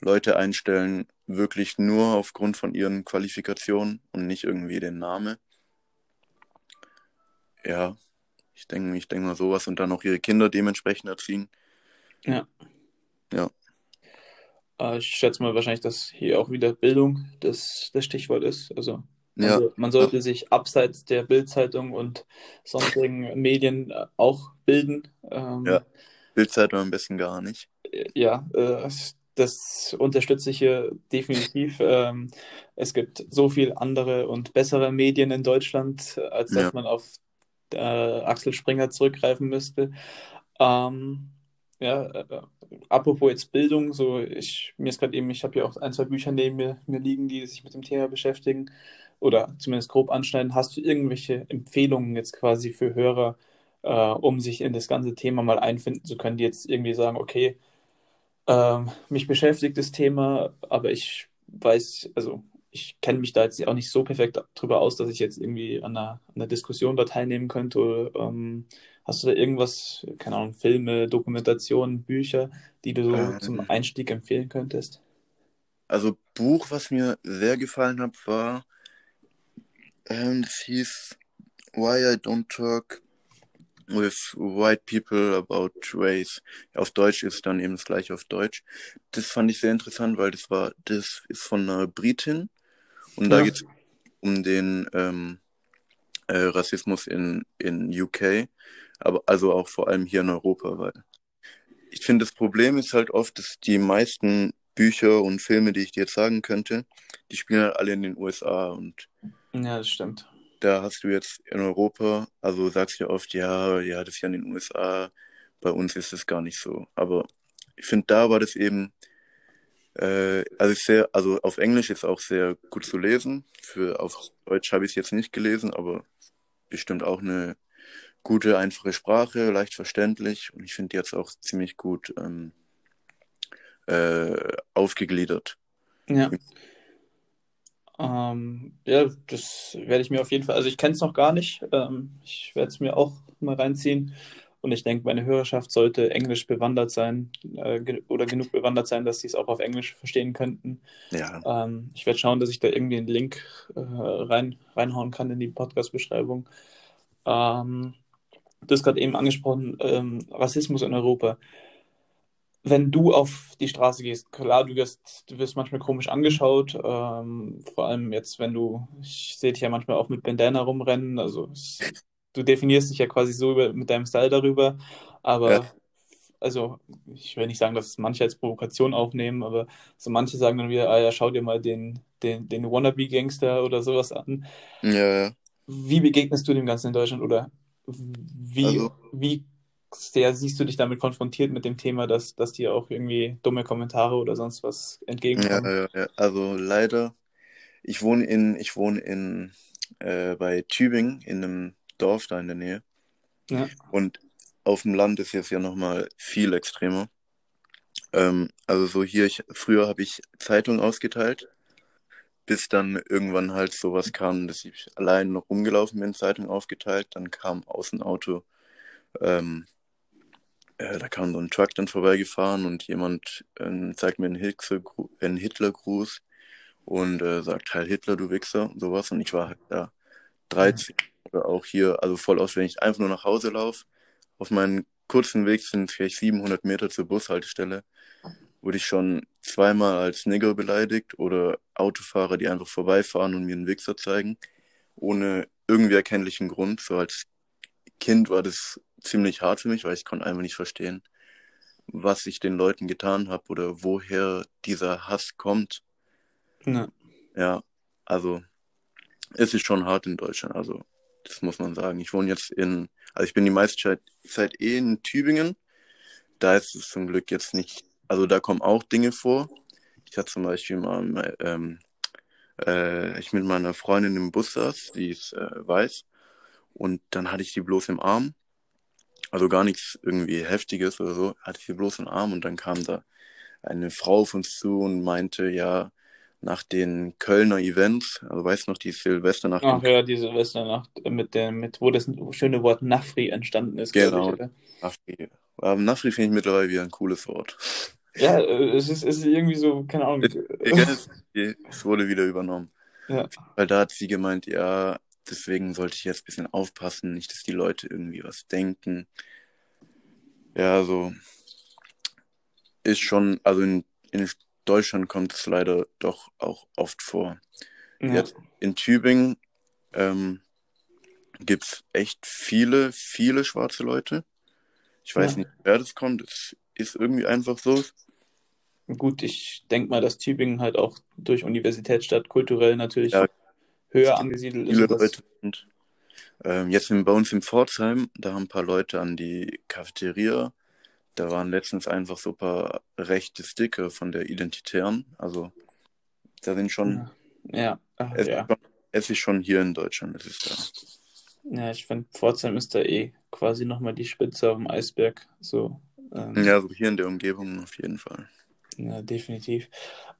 Speaker 3: Leute einstellen, wirklich nur aufgrund von ihren Qualifikationen und nicht irgendwie den Namen. Ja, ich denke ich denk mal sowas und dann auch ihre Kinder dementsprechend erziehen.
Speaker 2: Ja.
Speaker 3: Ja.
Speaker 2: Äh, ich schätze mal wahrscheinlich, dass hier auch wieder Bildung das, das Stichwort ist. Also man, ja. man sollte ja. sich abseits der Bildzeitung und sonstigen Medien äh, auch bilden.
Speaker 3: Ähm, ja, Bildzeitung am besten gar nicht.
Speaker 2: Ja, äh, das unterstütze ich hier definitiv. Ähm, es gibt so viel andere und bessere Medien in Deutschland, als dass ja. man auf äh, Axel Springer zurückgreifen müsste. Ähm, ja, äh, apropos jetzt Bildung, so ich mir ist gerade eben, ich habe hier auch ein, zwei Bücher neben mir, mir liegen, die sich mit dem Thema beschäftigen oder zumindest grob anschneiden. Hast du irgendwelche Empfehlungen jetzt quasi für Hörer, äh, um sich in das ganze Thema mal einfinden zu können, die jetzt irgendwie sagen, okay, ähm, mich beschäftigt das Thema, aber ich weiß, also ich kenne mich da jetzt auch nicht so perfekt drüber aus, dass ich jetzt irgendwie an einer, an einer Diskussion da teilnehmen könnte. Oder, ähm, hast du da irgendwas, keine Ahnung, Filme, Dokumentationen, Bücher, die du so ähm, zum Einstieg empfehlen könntest?
Speaker 3: Also Buch, was mir sehr gefallen hat, war Ähm, das hieß Why I Don't Talk with White People About Race. Auf Deutsch ist dann eben das gleiche auf Deutsch. Das fand ich sehr interessant, weil das war, das ist von einer Britin und ja. da geht es um den ähm, äh, Rassismus in, in UK, aber also auch vor allem hier in Europa, weil ich finde, das Problem ist halt oft, dass die meisten Bücher und Filme, die ich dir jetzt sagen könnte, die spielen halt alle in den USA und
Speaker 2: ja, das stimmt.
Speaker 3: Da hast du jetzt in Europa, also sagst du ja oft, ja, ja, das ist ja in den USA, bei uns ist es gar nicht so. Aber ich finde, da war das eben, äh, also sehr, also auf Englisch ist auch sehr gut zu lesen. Für auf Deutsch habe ich es jetzt nicht gelesen, aber bestimmt auch eine gute, einfache Sprache, leicht verständlich und ich finde jetzt auch ziemlich gut ähm, äh, aufgegliedert.
Speaker 2: Ja. Ähm, ja, das werde ich mir auf jeden Fall, also ich kenne es noch gar nicht. Ähm, ich werde es mir auch mal reinziehen. Und ich denke, meine Hörerschaft sollte englisch bewandert sein äh, ge oder genug bewandert sein, dass sie es auch auf Englisch verstehen könnten.
Speaker 3: Ja.
Speaker 2: Ähm, ich werde schauen, dass ich da irgendwie einen Link äh, rein, reinhauen kann in die Podcast-Beschreibung. Ähm, du hast gerade eben angesprochen, ähm, Rassismus in Europa. Wenn du auf die Straße gehst, klar, du wirst, du wirst manchmal komisch angeschaut, ähm, vor allem jetzt, wenn du, ich sehe dich ja manchmal auch mit Bandana rumrennen, also es, du definierst dich ja quasi so über, mit deinem Style darüber, aber ja. also ich will nicht sagen, dass manche als Provokation aufnehmen, aber so manche sagen dann wieder, ah ja, schau dir mal den, den, den Wannabe-Gangster oder sowas an.
Speaker 3: Ja, ja.
Speaker 2: Wie begegnest du dem Ganzen in Deutschland oder wie, also, wie sehr siehst du dich damit konfrontiert mit dem Thema, dass, dass dir auch irgendwie dumme Kommentare oder sonst was entgegenkommen?
Speaker 3: Ja, ja, ja. also leider, ich wohne in, ich wohne in äh, bei Tübingen in einem Dorf da in der Nähe.
Speaker 2: Ja.
Speaker 3: Und auf dem Land ist jetzt ja nochmal viel extremer. Ähm, also so hier, ich, früher habe ich Zeitungen ausgeteilt bis dann irgendwann halt sowas kam, dass ich allein noch rumgelaufen bin, Zeitung aufgeteilt, dann kam aus dem Auto, ähm, äh, da kam so ein Truck dann vorbeigefahren und jemand äh, zeigt mir einen, einen Hitlergruß und äh, sagt, Heil Hitler, du Wichser, und sowas. Und ich war halt da 13 mhm. Oder auch hier, also voll aus, wenn ich einfach nur nach Hause laufe. Auf meinen kurzen Weg sind vielleicht 700 Meter zur Bushaltestelle wurde ich schon zweimal als Nigger beleidigt oder Autofahrer, die einfach vorbeifahren und mir einen Wichser zeigen, ohne irgendwie erkennlichen Grund. So als Kind war das ziemlich hart für mich, weil ich konnte einfach nicht verstehen, was ich den Leuten getan habe oder woher dieser Hass kommt.
Speaker 2: Ja.
Speaker 3: ja, also es ist schon hart in Deutschland, also das muss man sagen. Ich wohne jetzt in, also ich bin die meiste Zeit, eh in Tübingen. Da ist es zum Glück jetzt nicht also da kommen auch Dinge vor. Ich hatte zum Beispiel mal, ähm, äh, ich mit meiner Freundin im Bus saß, die ist äh, weiß, und dann hatte ich die bloß im Arm. Also gar nichts irgendwie Heftiges oder so, hatte ich sie bloß im Arm und dann kam da eine Frau auf uns zu und meinte, ja, nach den Kölner Events, also weißt du noch, die Silvesternacht.
Speaker 2: Ach ja, die Silvesternacht, mit dem, mit, wo das schöne Wort Nafri entstanden ist.
Speaker 3: Genau. Ich, Nafri. Aber Nafri finde ich mittlerweile wieder ein cooles Wort.
Speaker 2: Ja, äh, es ist, es ist irgendwie so, keine Ahnung.
Speaker 3: es wurde wieder übernommen.
Speaker 2: Ja.
Speaker 3: Weil da hat sie gemeint, ja, deswegen sollte ich jetzt ein bisschen aufpassen, nicht, dass die Leute irgendwie was denken. Ja, so ist schon, also in, in Deutschland kommt es leider doch auch oft vor. Ja. Jetzt in Tübingen ähm, gibt es echt viele, viele schwarze Leute. Ich weiß ja. nicht, wer das kommt. Es ist irgendwie einfach so.
Speaker 2: Gut, ich denke mal, dass Tübingen halt auch durch Universitätsstadt kulturell natürlich ja, höher angesiedelt
Speaker 3: viele ist. Leute sind, ähm, jetzt bei uns in Pforzheim, da haben ein paar Leute an die Cafeteria. Da waren letztens einfach so ein paar rechte Sticker von der Identitären. Also da sind schon.
Speaker 2: Ja,
Speaker 3: Ach, es,
Speaker 2: ja.
Speaker 3: Ist schon, es ist schon hier in Deutschland, es ist
Speaker 2: da. Ja, ich finde, Pforzheim ist da eh quasi nochmal die Spitze auf dem Eisberg. So,
Speaker 3: ähm, ja, so hier in der Umgebung auf jeden Fall.
Speaker 2: Ja, definitiv.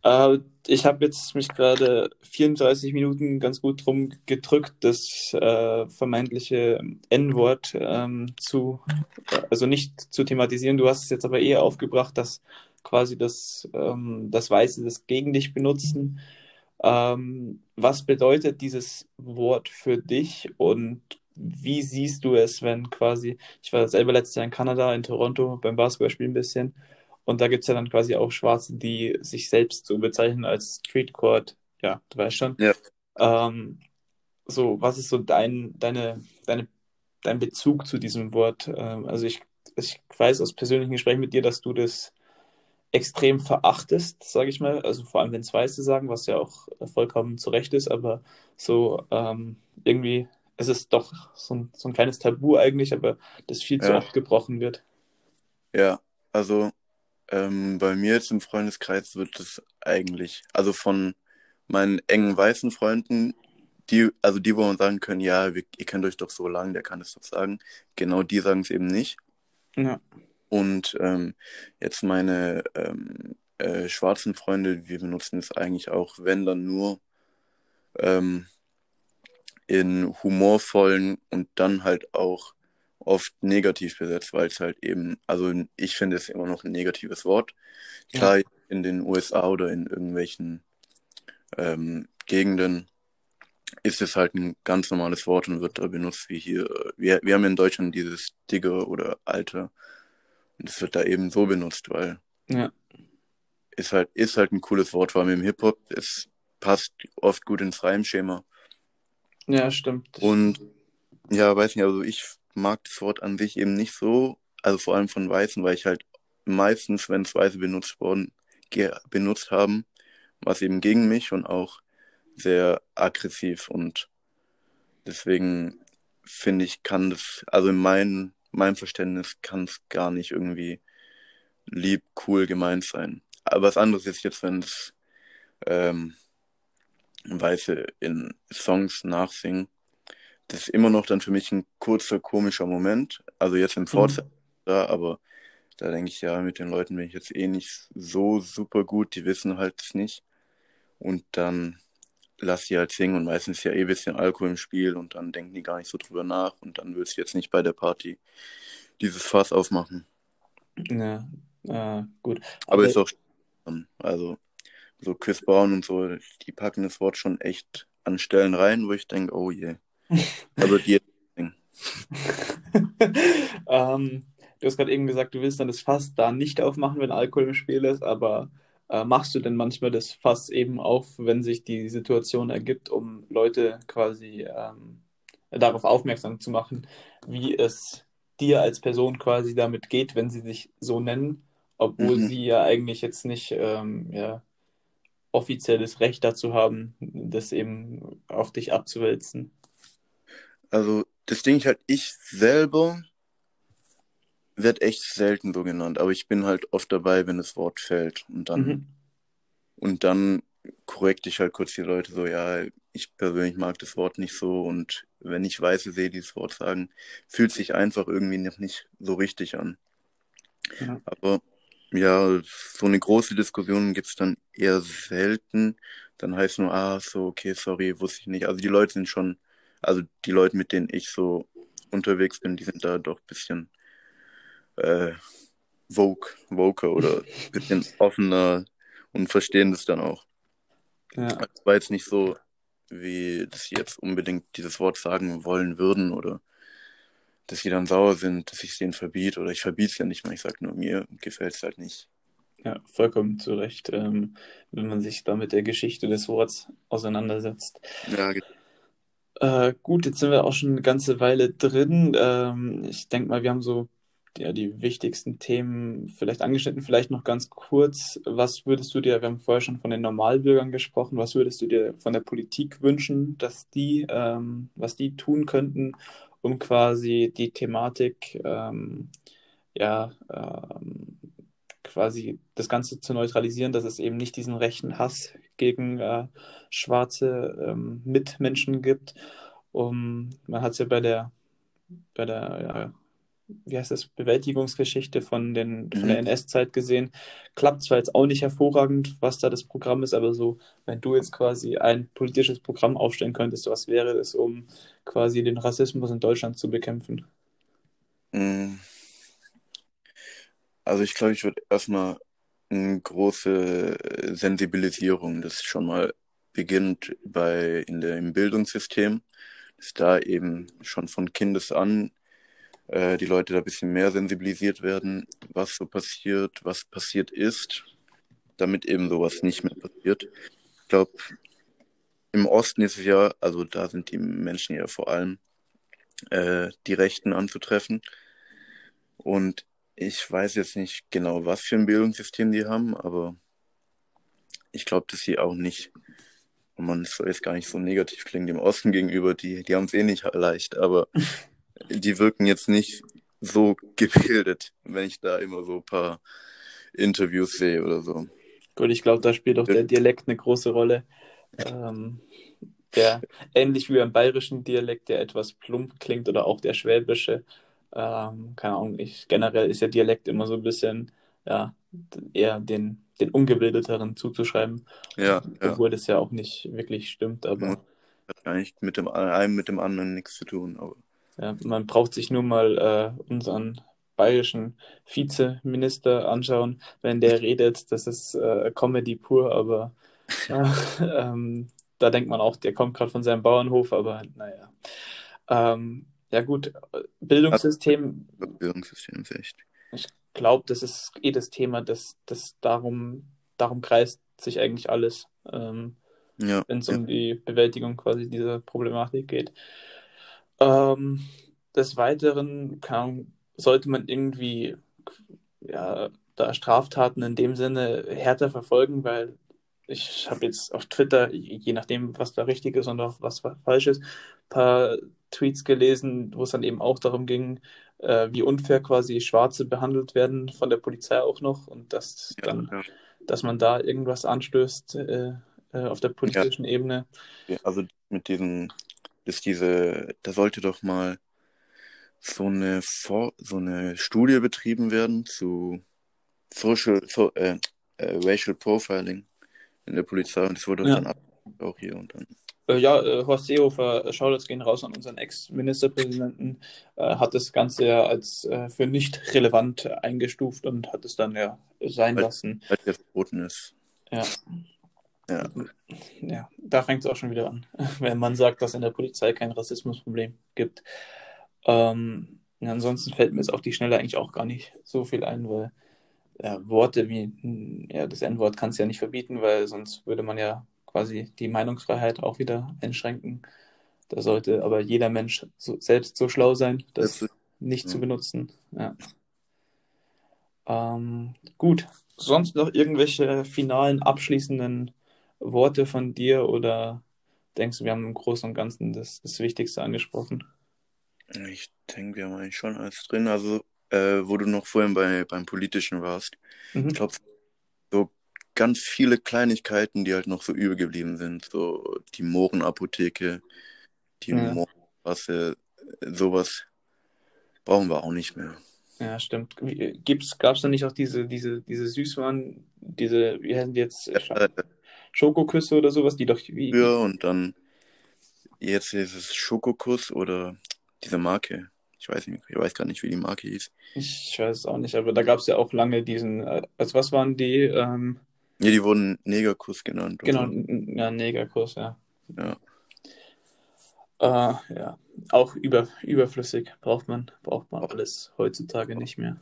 Speaker 2: Äh, ich habe jetzt mich gerade 34 Minuten ganz gut drum gedrückt, das äh, vermeintliche N-Wort ähm, zu, also nicht zu thematisieren. Du hast es jetzt aber eher aufgebracht, dass quasi das, ähm, das Weiße das gegen dich benutzen. Ähm, was bedeutet dieses Wort für dich und wie siehst du es, wenn quasi, ich war selber letztes Jahr in Kanada, in Toronto beim Basketballspielen ein bisschen und da gibt es ja dann quasi auch Schwarze, die sich selbst so bezeichnen als Streetcourt, ja, du weißt schon.
Speaker 3: Ja.
Speaker 2: Ähm, so, was ist so dein, deine, deine, dein Bezug zu diesem Wort? Ähm, also ich, ich weiß aus persönlichen Gesprächen mit dir, dass du das extrem verachtest, sage ich mal. Also vor allem, wenn es Weiße sagen, was ja auch vollkommen zu Recht ist, aber so ähm, irgendwie es ist doch so ein, so ein kleines Tabu eigentlich, aber das viel zu
Speaker 3: Ja.
Speaker 2: oft gebrochen wird.
Speaker 3: Ja, also ähm, bei mir jetzt im Freundeskreis wird es eigentlich, also von meinen engen weißen Freunden, die, also die, wo man sagen können, ja, wir, ihr kennt euch doch so lang, der kann es doch sagen. Genau die sagen es eben nicht.
Speaker 2: Ja.
Speaker 3: Und ähm, jetzt meine ähm, äh, schwarzen Freunde, wir benutzen es eigentlich auch, wenn dann nur ähm, in humorvollen und dann halt auch oft negativ besetzt, weil es halt eben, also ich finde es immer noch ein negatives Wort. Klar, in den USA oder in irgendwelchen ähm, Gegenden ist es halt ein ganz normales Wort und wird da benutzt wie hier. Wir, wir haben in Deutschland dieses Digger oder Alter und es wird da eben so benutzt, weil
Speaker 2: Ja.
Speaker 3: ist halt, ist halt ein cooles Wort, vor allem im Hip-Hop. Es passt oft gut ins Reimschema.
Speaker 2: Ja, stimmt.
Speaker 3: Und ja, weiß nicht, also ich mag das Wort an sich eben nicht so, also vor allem von Weißen, weil ich halt meistens, wenn es Weiße benutzt worden, benutzt haben, war es eben gegen mich und auch sehr aggressiv und deswegen finde ich, kann das, also in mein, meinem Verständnis kann es gar nicht irgendwie lieb, cool gemeint sein. Aber was anderes ist jetzt, wenn es ähm, Weiße in Songs nachsingen, das ist immer noch dann für mich ein kurzer komischer Moment. Also jetzt im Fortsetzen, da, aber da denke ich, ja, mit den Leuten bin ich jetzt eh nicht so super gut, die wissen halt es nicht. Und dann lass sie halt singen und meistens ist ja eh ein bisschen Alkohol im Spiel und dann denken die gar nicht so drüber nach und dann willst du jetzt nicht bei der Party dieses Fass aufmachen.
Speaker 2: Ja, äh, gut.
Speaker 3: Aber ist auch also so Chris Brown und so, die packen das Wort schon echt an Stellen rein, wo ich denke, oh je. Also die
Speaker 2: ähm, du hast gerade eben gesagt, du willst dann das Fass da nicht aufmachen, wenn Alkohol im Spiel ist, aber äh, machst du denn manchmal das Fass eben auf, wenn sich die Situation ergibt, um Leute quasi ähm, darauf aufmerksam zu machen, wie es dir als Person quasi damit geht, wenn sie sich so nennen, obwohl
Speaker 3: Mhm.
Speaker 2: sie ja eigentlich jetzt nicht ähm, ja, offizielles Recht dazu haben, das eben auf dich abzuwälzen.
Speaker 3: Also das Ding ist halt, ich selber werd echt selten so genannt, aber ich bin halt oft dabei, wenn das Wort fällt und dann
Speaker 2: Mhm.
Speaker 3: und dann korrekt ich halt kurz die Leute so, ja, ich persönlich mag das Wort nicht so und wenn ich Weiße sehe, die das Wort sagen, fühlt sich einfach irgendwie noch nicht so richtig an.
Speaker 2: Ja.
Speaker 3: Aber ja, so eine große Diskussion gibt's dann eher selten. Dann heißt nur, ah, so, okay, sorry, wusste ich nicht. Also die Leute sind schon, also die Leute, mit denen ich so unterwegs bin, die sind da doch ein bisschen äh, vogue, voker oder ein bisschen offener und verstehen das dann auch.
Speaker 2: Ja.
Speaker 3: Es war jetzt nicht so, wie dass sie jetzt unbedingt dieses Wort sagen wollen würden oder dass sie dann sauer sind, dass ich es denen verbiete oder ich verbiete es ja nicht mal. Ich sage nur, mir gefällt es halt nicht.
Speaker 2: Ja, vollkommen zu Recht, ähm, wenn man sich da mit der Geschichte des Worts auseinandersetzt.
Speaker 3: Ja, ge-
Speaker 2: Äh, gut, jetzt sind wir auch schon eine ganze Weile drin. Ähm, ich denke mal, wir haben so ja, die wichtigsten Themen vielleicht angeschnitten. Vielleicht noch ganz kurz, was würdest du dir, wir haben vorher schon von den Normalbürgern gesprochen, was würdest du dir von der Politik wünschen, dass die, ähm, was die tun könnten, um quasi die Thematik, ähm, ja, ähm, quasi das Ganze zu neutralisieren, dass es eben nicht diesen rechten Hass gegen äh, schwarze ähm, Mitmenschen gibt. Um, man hat es ja bei der, bei der, ja, wie heißt das, Bewältigungsgeschichte von den, von der
Speaker 3: Mhm.
Speaker 2: NS-Zeit gesehen. Klappt zwar jetzt auch nicht hervorragend, was da das Programm ist, aber so, wenn du jetzt quasi ein politisches Programm aufstellen könntest, was wäre das, um quasi den Rassismus in Deutschland zu bekämpfen?
Speaker 3: Mm. Also ich glaube, ich würde erstmal eine große Sensibilisierung, das schon mal beginnt bei in der, im Bildungssystem, dass da eben schon von Kindes an äh, die Leute da ein bisschen mehr sensibilisiert werden, was so passiert, was passiert ist, damit eben sowas nicht mehr passiert. Ich glaube, im Osten ist es ja, also da sind die Menschen ja vor allem äh, die Rechten anzutreffen. Und ich weiß jetzt nicht genau, was für ein Bildungssystem die haben, aber ich glaube, dass sie auch nicht, und man soll jetzt gar nicht so negativ klingen dem Osten gegenüber, die, die haben es eh nicht leicht, aber die wirken jetzt nicht so gebildet, wenn ich da immer so ein paar Interviews sehe oder so.
Speaker 2: Gut, ich glaube, da spielt auch der Dialekt eine große Rolle. Ähm, der ähnlich wie beim bayerischen Dialekt, der etwas plump klingt oder auch der schwäbische. Ähm, keine Ahnung, ich, generell ist der Dialekt immer so ein bisschen ja, eher den, den ungebildeteren zuzuschreiben.
Speaker 3: Ja,
Speaker 2: obwohl ja. das ja auch nicht wirklich stimmt, aber.
Speaker 3: Hat eigentlich mit dem einen mit dem anderen nichts zu tun, aber.
Speaker 2: Ja, man braucht sich nur mal äh, unseren bayerischen Vizeminister anschauen, wenn der redet, das ist äh, Comedy pur, aber äh, ähm, da denkt man auch, der kommt gerade von seinem Bauernhof, aber naja. Ähm, ja gut, Bildungssystem.
Speaker 3: Bildungssystem ist echt.
Speaker 2: Ich glaube, das ist eh das Thema, das, das darum, darum kreist sich eigentlich alles, ähm,
Speaker 3: ja,
Speaker 2: wenn es
Speaker 3: ja.
Speaker 2: um die Bewältigung quasi dieser Problematik geht. Ähm, des Weiteren kann, sollte man irgendwie ja, da Straftaten in dem Sinne härter verfolgen, weil ich habe jetzt auf Twitter, je nachdem, was da richtig ist und auch was falsch ist, ein paar Tweets gelesen, wo es dann eben auch darum ging, äh, wie unfair quasi Schwarze behandelt werden von der Polizei auch noch und dass
Speaker 3: Ja,
Speaker 2: dann,
Speaker 3: ja.
Speaker 2: dass man da irgendwas anstößt äh, äh, auf der politischen Ebene.
Speaker 3: Ja, Also mit diesen, dass diese, da sollte doch mal so eine For so eine Studie betrieben werden zu Social, so, äh, äh, Racial Profiling in der Polizei und das wurde dann ab, auch hier und dann.
Speaker 2: Äh, ja, äh, Horst Seehofer, äh, Shoutouts gehen raus an unseren Ex-Ministerpräsidenten, hat das Ganze ja als für nicht relevant eingestuft und hat es dann ja sein
Speaker 3: Weil-
Speaker 2: lassen.
Speaker 3: Weil der verboten ist.
Speaker 2: Ja.
Speaker 3: Ja.
Speaker 2: Ja, da fängt es auch schon wieder an, wenn man sagt, dass in der Polizei kein Rassismusproblem gibt. Ähm, ansonsten fällt mir jetzt auf die Schnelle eigentlich auch gar nicht so viel ein, weil ja, Worte wie ja, das N-Wort kann es ja nicht verbieten, weil sonst würde man ja quasi die Meinungsfreiheit auch wieder einschränken. Da sollte aber jeder Mensch so, selbst so schlau sein, das
Speaker 3: Selbst-
Speaker 2: nicht zu
Speaker 3: ja.
Speaker 2: benutzen. Ja. Ähm, gut, sonst noch irgendwelche finalen, abschließenden Worte von dir oder denkst du, wir haben im Großen und Ganzen das, das Wichtigste angesprochen?
Speaker 3: Ich denke, wir haben eigentlich schon alles drin. Also, äh, wo du noch vorhin bei, beim Politischen warst.
Speaker 2: Mhm.
Speaker 3: Ich glaube, ganz viele Kleinigkeiten, die halt noch so übel geblieben sind. So die Mohrenapotheke, die
Speaker 2: Ja.
Speaker 3: Mohrenstraße, sowas brauchen wir auch nicht mehr.
Speaker 2: Ja, stimmt. Wie- Gibt's, gab's da nicht auch diese, diese, diese Süßwaren, diese, wie heißen die jetzt,
Speaker 3: Äh,
Speaker 2: Schokoküsse oder sowas, die doch, wie,
Speaker 3: früher und dann jetzt ist es Schokokuss oder diese Marke. Ich weiß nicht, ich weiß gar nicht, wie die Marke hieß.
Speaker 2: ich weiß es auch nicht, aber da gab's ja auch lange diesen, äh, also was waren die, ähm,
Speaker 3: Ja, die wurden Negerkuss genannt. oder
Speaker 2: genau, ja, Negerkuss, ja.
Speaker 3: Ja.
Speaker 2: Äh, ja, auch über, überflüssig braucht man, braucht man alles heutzutage nicht mehr.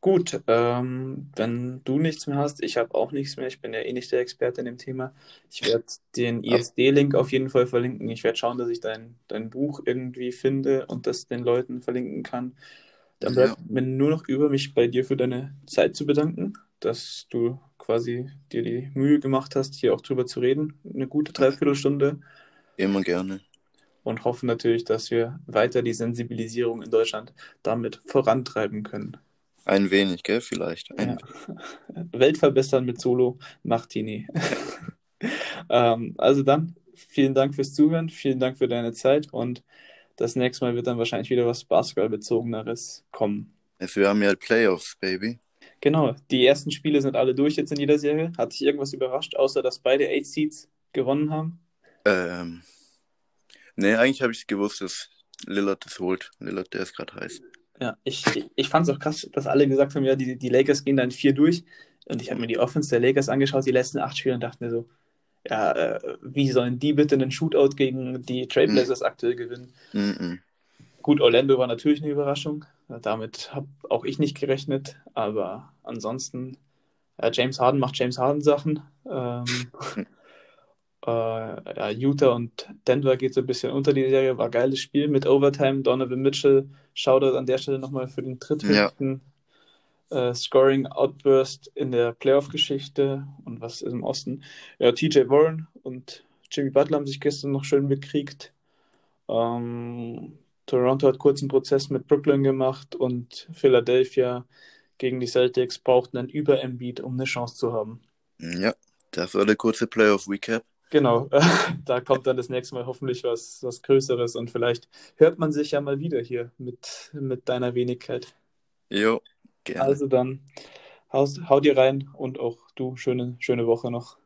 Speaker 2: Gut, ähm, wenn du nichts mehr hast, ich habe auch nichts mehr, ich bin ja eh nicht der Experte in dem Thema. Ich werde den ISD-Link auf jeden Fall verlinken. Ich werde schauen, dass ich dein, dein Buch irgendwie finde und das den Leuten verlinken kann. Dann
Speaker 3: Ja.
Speaker 2: bleibt mir nur noch über, mich bei dir für deine Zeit zu bedanken, dass du quasi dir die Mühe gemacht hast, hier auch drüber zu reden. Eine gute Dreiviertelstunde
Speaker 3: Immer gerne.
Speaker 2: und hoffe natürlich, dass wir weiter die Sensibilisierung in Deutschland damit vorantreiben können.
Speaker 3: Ein wenig, gell? Vielleicht. Ein
Speaker 2: Ja. Welt verbessern mit Solo Martini. ähm, also dann, vielen Dank fürs Zuhören, vielen Dank für deine Zeit und das nächste Mal wird dann wahrscheinlich wieder was Basketballbezogeneres kommen.
Speaker 3: Wir haben ja Playoffs, Baby.
Speaker 2: Genau, die ersten Spiele sind alle durch jetzt in jeder Serie. Hat dich irgendwas überrascht, außer dass beide Eight Seeds gewonnen haben?
Speaker 3: Ähm, nee, eigentlich habe ich gewusst, dass Lillard das holt. Lillard, der ist gerade heiß.
Speaker 2: Ja, ich, ich fand es auch krass, dass alle gesagt haben, ja, die, die Lakers gehen dann vier durch. Und ich habe mir die Offense der Lakers angeschaut, die letzten acht Spiele, und dachte mir so, ja, äh, wie sollen die bitte einen Shootout gegen die Trailblazers mhm. aktuell gewinnen? Mhm. Gut, Orlando war natürlich eine Überraschung. Damit habe auch ich nicht gerechnet. Aber ansonsten, ja, James Harden macht James Harden Sachen. Ähm, äh, ja, Utah und Denver geht so ein bisschen unter die Serie. War ein geiles Spiel mit Overtime. Donovan Mitchell, Shoutout an der Stelle nochmal für den dritthöchsten ja. äh, Scoring Outburst in der Playoff-Geschichte. Und was ist im Osten? Ja, TJ Warren und Jimmy Butler haben sich gestern noch schön bekriegt. Ähm, Toronto hat kurz einen Prozess mit Brooklyn gemacht und Philadelphia gegen die Celtics brauchten einen Über-Embiid, um eine Chance zu haben.
Speaker 3: Ja, das war der kurze Playoff-Recap.
Speaker 2: Genau, da kommt dann das nächste Mal hoffentlich was, was Größeres und vielleicht hört man sich ja mal wieder hier mit, mit deiner Wenigkeit.
Speaker 3: Jo, gerne.
Speaker 2: Also dann, hau, hau dir rein und auch du, schöne, schöne Woche noch.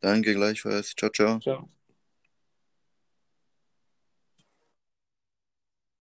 Speaker 3: Danke gleichfalls. Ciao, ciao. Ciao.